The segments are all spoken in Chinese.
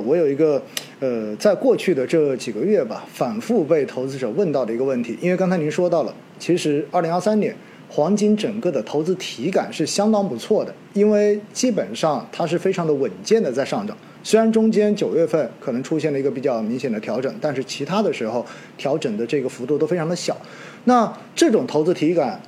我有一个，呃，在过去的这几个月吧，反复被投资者问到的一个问题，因为刚才您说到了，其实二零二三年黄金整个的投资体感是相当不错的，因为基本上它是非常的稳健的在上涨，虽然中间九月份可能出现了一个比较明显的调整，但是其他的时候调整的这个幅度都非常的小。那这种投资体感，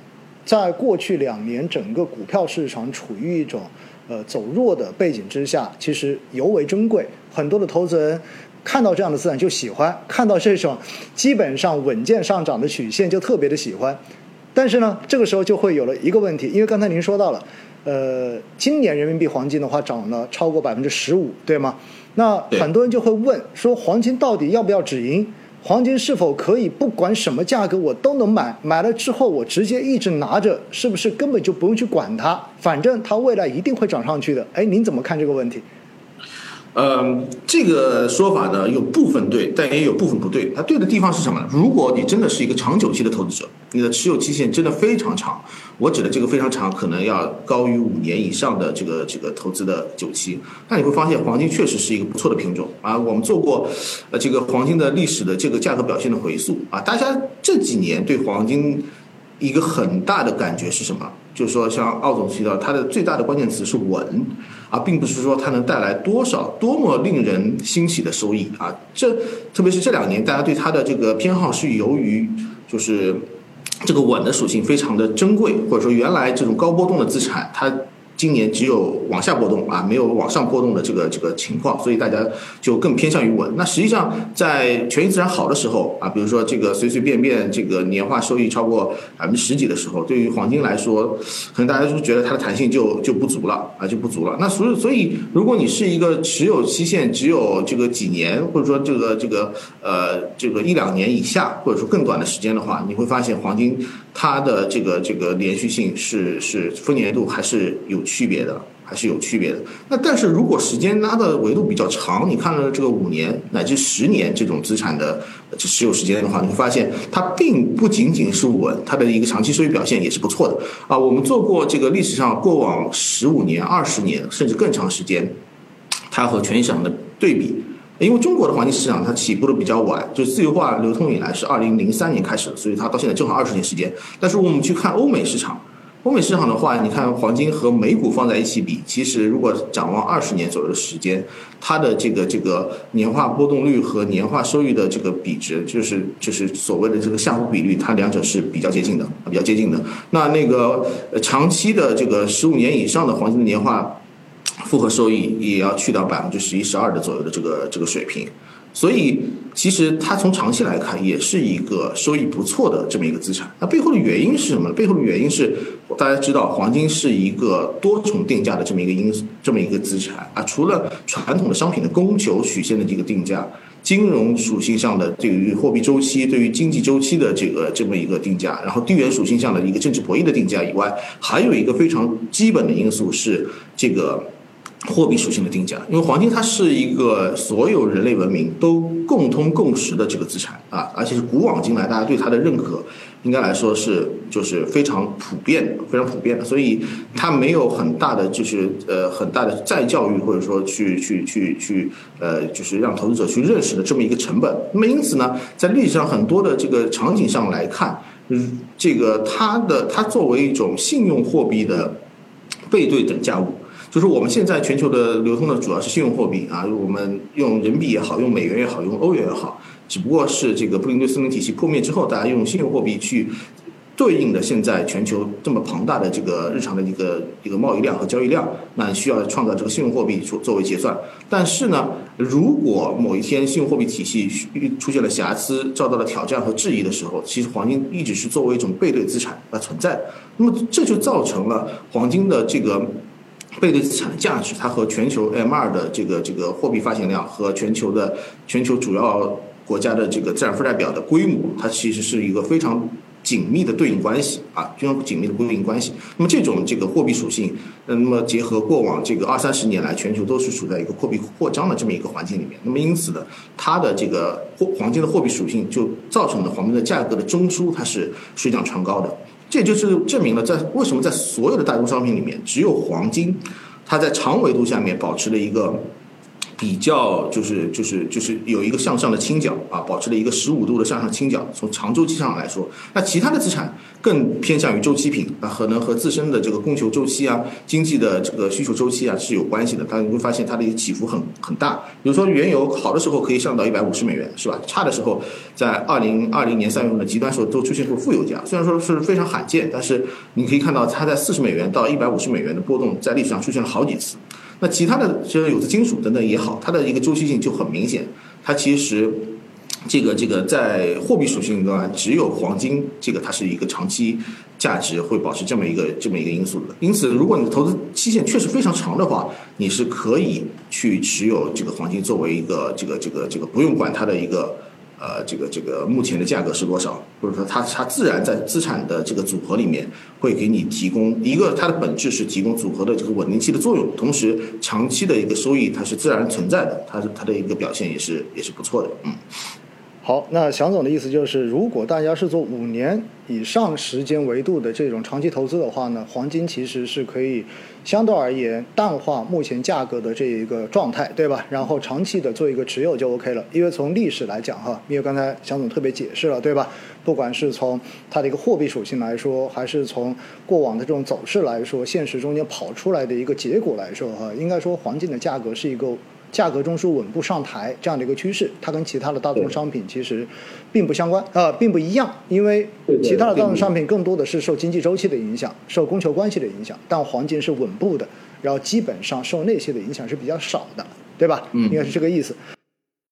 在过去两年整个股票市场处于一种。呃，走弱的背景之下，其实尤为珍贵。很多的投资人看到这样的资产就喜欢，看到这种基本上稳健上涨的曲线就特别的喜欢。但是呢，这个时候就会有了一个问题，因为刚才您说到了，呃，今年人民币黄金的话涨了超过百分之十五，对吗？那很多人就会问说，黄金到底要不要止盈？黄金是否可以不管什么价格我都能买？买了之后我直接一直拿着，是不是根本就不用去管它？反正它未来一定会涨上去的。哎，您怎么看这个问题？嗯，这个说法呢，有部分对，但也有部分不对。它对的地方是什么？如果你真的是一个长久期的投资者，你的持有期限真的非常长，我指的这个非常长，可能要高于五年以上的这个这个投资的久期，那你会发现黄金确实是一个不错的品种啊。我们做过呃这个黄金的历史的这个价格表现的回溯啊，大家这几年对黄金一个很大的感觉是什么？就是说，像奥总提到，它的最大的关键词是稳，而并不是说它能带来多少多么令人欣喜的收益啊。这特别是这两年，大家对它的这个偏好是由于就是这个稳的属性非常的珍贵，或者说原来这种高波动的资产它。今年只有往下波动啊，没有往上波动的这个这个情况，所以大家就更偏向于稳。那实际上在权益资产好的时候啊，比如说这个随随便便这个年化收益超过百分之十几的时候，对于黄金来说，可能大家就觉得它的弹性就就不足了啊，就不足了。那所以所以，如果你是一个持有期限只有这个几年，或者说这个这个呃这个一两年以下，或者说更短的时间的话，你会发现黄金它的这个这个连续性是是丰年度还是有。区别的还是有区别的。那但是如果时间拉的维度比较长，你看了这个五年乃至十年这种资产的持有时间的话，你会发现它并不仅仅是稳，它的一个长期收益表现也是不错的啊。我们做过这个历史上过往十五年、二十年甚至更长时间，它和全市场的对比，因为中国的黄金市场它起步的比较晚，就自由化流通以来是二零零三年开始，所以它到现在正好二十年时间。但是我们去看欧美市场。欧美市场的话，你看黄金和美股放在一起比，其实如果展望二十年左右的时间，它的这个这个年化波动率和年化收益的这个比值，就是就是所谓的这个下浮比率，它两者是比较接近的，比较接近的。那那个长期的这个十五年以上的黄金的年化复合收益，也要去到百分之十一、十二的左右的这个这个水平。所以，其实它从长期来看，也是一个收益不错的这么一个资产。那背后的原因是什么呢？背后的原因是，大家知道，黄金是一个多重定价的这么一个因素这么一个资产啊。除了传统的商品的供求曲线的这个定价，金融属性上的对于货币周期、对于经济周期的这个这么一个定价，然后地缘属性上的一个政治博弈的定价以外，还有一个非常基本的因素是这个。货币属性的定价，因为黄金它是一个所有人类文明都共通共识的这个资产啊，而且是古往今来大家对它的认可，应该来说是就是非常普遍的、非常普遍的，所以它没有很大的就是呃很大的再教育或者说去去去去呃就是让投资者去认识的这么一个成本。那么因此呢，在历史上很多的这个场景上来看，嗯，这个它的它作为一种信用货币的背对等价物。就是我们现在全球的流通的主要是信用货币啊，我们用人民币也好，用美元也好，用欧元也好，只不过是这个布林顿森林体系破灭之后，大家用信用货币去对应的现在全球这么庞大的这个日常的一个一个贸易量和交易量，那需要创造这个信用货币作作为结算。但是呢，如果某一天信用货币体系出现了瑕疵，遭到了挑战和质疑的时候，其实黄金一直是作为一种背对资产而存在。那么这就造成了黄金的这个。背对资产的价值，它和全球 M 二的这个这个货币发行量和全球的全球主要国家的这个资产负债表的规模，它其实是一个非常紧密的对应关系啊，非常紧密的对应关系。那么这种这个货币属性，那么结合过往这个二三十年来，全球都是处在一个货币扩张的这么一个环境里面，那么因此呢，它的这个货黄金的货币属性就造成了黄金的价格的中枢它是水涨船高的。这就是证明了，在为什么在所有的大宗商品里面，只有黄金，它在长维度下面保持了一个比较就是就是就是有一个向上的倾角啊，保持了一个十五度的向上倾角。从长周期上来说，那其他的资产更偏向于周期品啊，可能和自身的这个供求周期啊、经济的这个需求周期啊是有关系的。但你会发现它的一个起伏很很大。比如说原油好的时候可以上到一百五十美元，是吧？差的时候在二零二零年三月份的极端时候都出现过负油价，虽然说是非常罕见，但是你可以看到它在四十美元到一百五十美元的波动在历史上出现了好几次。那其他的就是有色金属等等也好，它的一个周期性就很明显。它其实这个这个在货币属性端，只有黄金这个它是一个长期价值会保持这么一个这么一个因素的。因此，如果你投资期限确实非常长的话，你是可以去持有这个黄金作为一个这个这个这个不用管它的一个。呃，这个这个目前的价格是多少？或者说它它自然在资产的这个组合里面会给你提供一个，它的本质是提供组合的这个稳定器的作用，同时长期的一个收益它是自然存在的，它是它的一个表现也是也是不错的，嗯。好，那祥总的意思就是，如果大家是做五年以上时间维度的这种长期投资的话呢，黄金其实是可以相对而言淡化目前价格的这一个状态，对吧？然后长期的做一个持有就 OK 了。因为从历史来讲哈，因为刚才祥总特别解释了，对吧？不管是从它的一个货币属性来说，还是从过往的这种走势来说，现实中间跑出来的一个结果来说哈，应该说黄金的价格是一个。价格中枢稳步上抬这样的一个趋势，它跟其他的大宗商品其实并不相关，呃，并不一样，因为其他的大宗商品更多的是受经济周期的影响，受供求关系的影响，但黄金是稳步的，然后基本上受那些的影响是比较少的，对吧？嗯，应该是这个意思。